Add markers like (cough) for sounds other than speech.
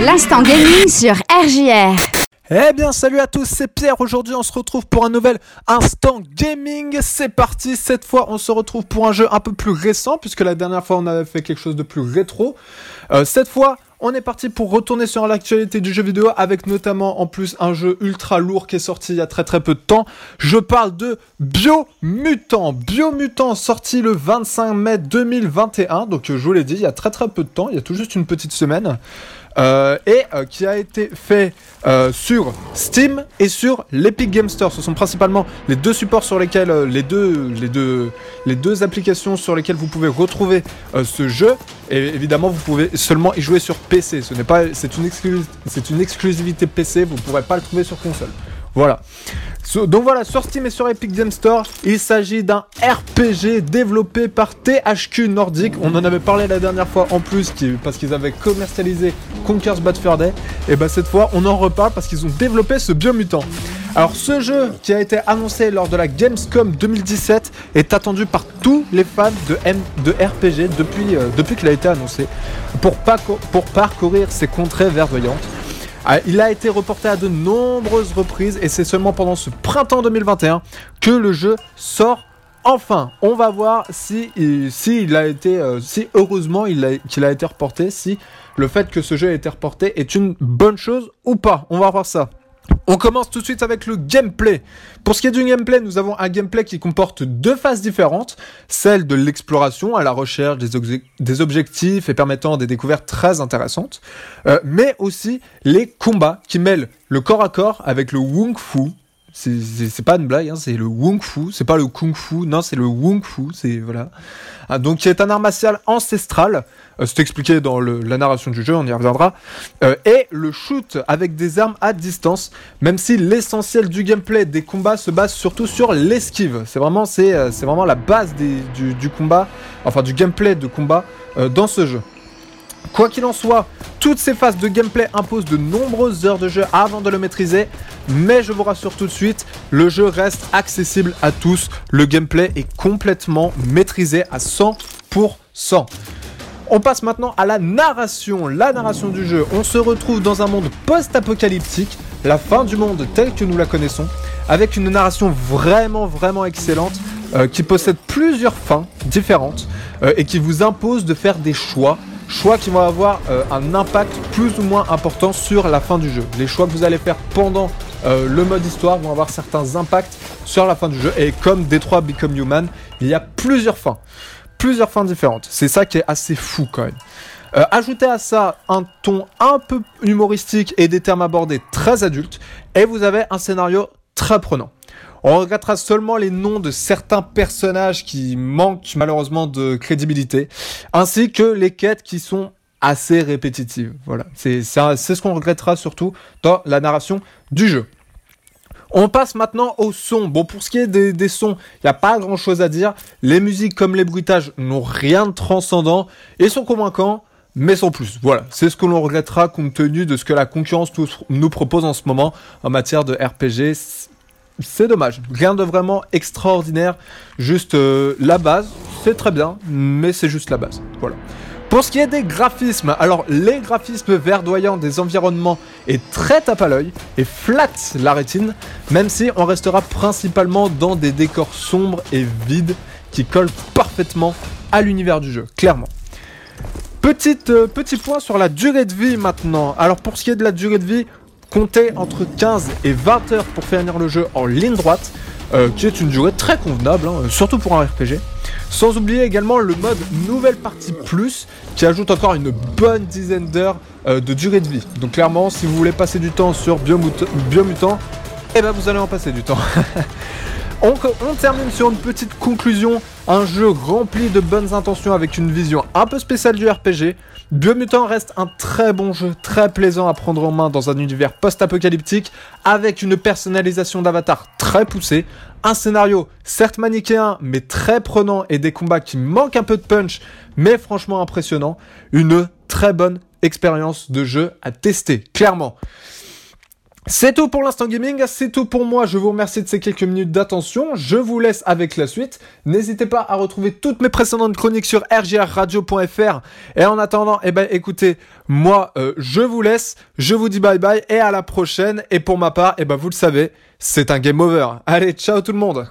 L'instant gaming sur RJR. Eh bien, salut à tous, c'est Pierre. Aujourd'hui, on se retrouve pour un nouvel instant gaming. C'est parti. Cette fois, on se retrouve pour un jeu un peu plus récent, puisque la dernière fois, on avait fait quelque chose de plus rétro. Euh, cette fois, on est parti pour retourner sur l'actualité du jeu vidéo avec notamment en plus un jeu ultra lourd qui est sorti il y a très très peu de temps. Je parle de Biomutant. Biomutant sorti le 25 mai 2021. Donc je vous l'ai dit, il y a très très peu de temps, il y a tout juste une petite semaine. Euh, et euh, qui a été fait euh, sur Steam et sur l'Epic Game Store. Ce sont principalement les deux supports sur lesquels les deux applications sur lesquelles vous pouvez retrouver ce jeu. Et évidemment, vous pouvez seulement y jouer sur PC. Ce c'est une une exclusivité PC. Vous ne pourrez pas le trouver sur console. Voilà. Donc voilà, sur Steam et sur Epic Game Store, il s'agit d'un RPG développé par THQ Nordic. On en avait parlé la dernière fois en plus, parce qu'ils avaient commercialisé Conker's Bad Fur Day. Et bah cette fois, on en reparle parce qu'ils ont développé ce Biomutant. Alors ce jeu qui a été annoncé lors de la Gamescom 2017 est attendu par tous les fans de, RPG depuis, euh, depuis qu'il a été annoncé pour, pour parcourir ces contrées verdoyantes. Ah, il a été reporté à de nombreuses reprises et c'est seulement pendant ce printemps 2021 que le jeu sort enfin. On va voir si, si il a été, euh, si heureusement qu'il a été reporté, si le fait que ce jeu a été reporté est une bonne chose ou pas. On va voir ça. On commence tout de suite avec le gameplay. Pour ce qui est du gameplay, nous avons un gameplay qui comporte deux phases différentes, celle de l'exploration à la recherche des, objectifs et permettant des découvertes très intéressantes, euh, mais aussi les combats qui mêlent le corps à corps avec le Wung Fu, c'est pas une blague, hein, c'est le Wung Fu, c'est pas le Kung Fu, non, c'est le Wung Fu, c'est voilà. Ah, donc qui est un art martial ancestral, euh, c'est expliqué dans la narration du jeu, on y reviendra, euh, et le shoot avec des armes à distance, même si l'essentiel du gameplay des combats se base surtout sur l'esquive. C'est vraiment, euh, vraiment la base du, du, combat, enfin du gameplay de combat dans ce jeu. Quoi qu'il en soit, toutes ces phases de gameplay imposent de nombreuses heures de jeu avant de le maîtriser, mais je vous rassure tout de suite, le jeu reste accessible à tous, le gameplay est complètement maîtrisé à 100%. On passe maintenant à la narration, la narration du jeu. On se retrouve dans un monde post-apocalyptique, la fin du monde tel que nous la connaissons, avec une narration vraiment vraiment excellente euh, qui possède plusieurs fins différentes euh, et qui vous impose de faire des choix choix qui vont avoir euh, un impact plus ou moins important sur la fin du jeu. Les choix que vous allez faire pendant euh, le mode histoire vont avoir certains impacts sur la fin du jeu. Et comme Détroit Become Human, il y a plusieurs fins. Plusieurs fins différentes. C'est ça qui est assez fou quand même. Euh, ajoutez à ça un ton un peu humoristique et des termes abordés très adultes, et vous avez un scénario très prenant. On regrettera seulement les noms de certains personnages qui manquent malheureusement de crédibilité, ainsi que les quêtes qui sont assez répétitives. Voilà, c'est ce qu'on regrettera surtout dans la narration du jeu. On passe maintenant au son. Bon, pour ce qui est des, sons, il n'y a pas grand chose à dire. Les musiques comme les bruitages n'ont rien de transcendant et sont convaincants, mais sans plus. Voilà, c'est ce que l'on regrettera compte tenu de ce que la concurrence nous propose en ce moment en matière de RPG c'est dommage. Rien de vraiment extraordinaire, juste euh, la base, c'est très bien, mais c'est juste la base. Voilà. Pour ce qui est des graphismes, alors les graphismes verdoyants des environnements est très tape à l'œil et flatte la rétine, même si on restera principalement dans des décors sombres et vides qui collent parfaitement à l'univers du jeu, clairement. Petite, euh, petit point sur la durée de vie maintenant. Alors pour ce qui est de la durée de vie, comptez entre 15 et 20 heures pour finir le jeu en ligne droite, euh, qui est une durée très convenable, hein, surtout pour un RPG. Sans oublier également le mode Nouvelle Partie Plus, qui ajoute encore une bonne dizaine d'heures euh, de durée de vie. Donc clairement, si vous voulez passer du temps sur Biomutant, eh ben vous allez en passer du temps. (laughs) On, termine sur une petite conclusion. Un jeu rempli de bonnes intentions avec une vision un peu spéciale du RPG. Biomutant reste un très bon jeu, très plaisant à prendre en main dans un univers post-apocalyptique, avec une personnalisation d'avatar très poussée, un scénario certes manichéen mais très prenant et des combats qui manquent un peu de punch mais franchement impressionnant. Une très bonne expérience de jeu à tester, clairement. C'est tout pour l'instant gaming, c'est tout pour moi. Je vous remercie de ces quelques minutes d'attention. Je vous laisse avec la suite. N'hésitez pas à retrouver toutes mes précédentes chroniques sur rgrradio.fr. Et en attendant, eh ben écoutez, moi euh, je vous laisse, je vous dis bye bye et à la prochaine. Et pour ma part, eh ben vous le savez, c'est un game over. Allez, ciao tout le monde.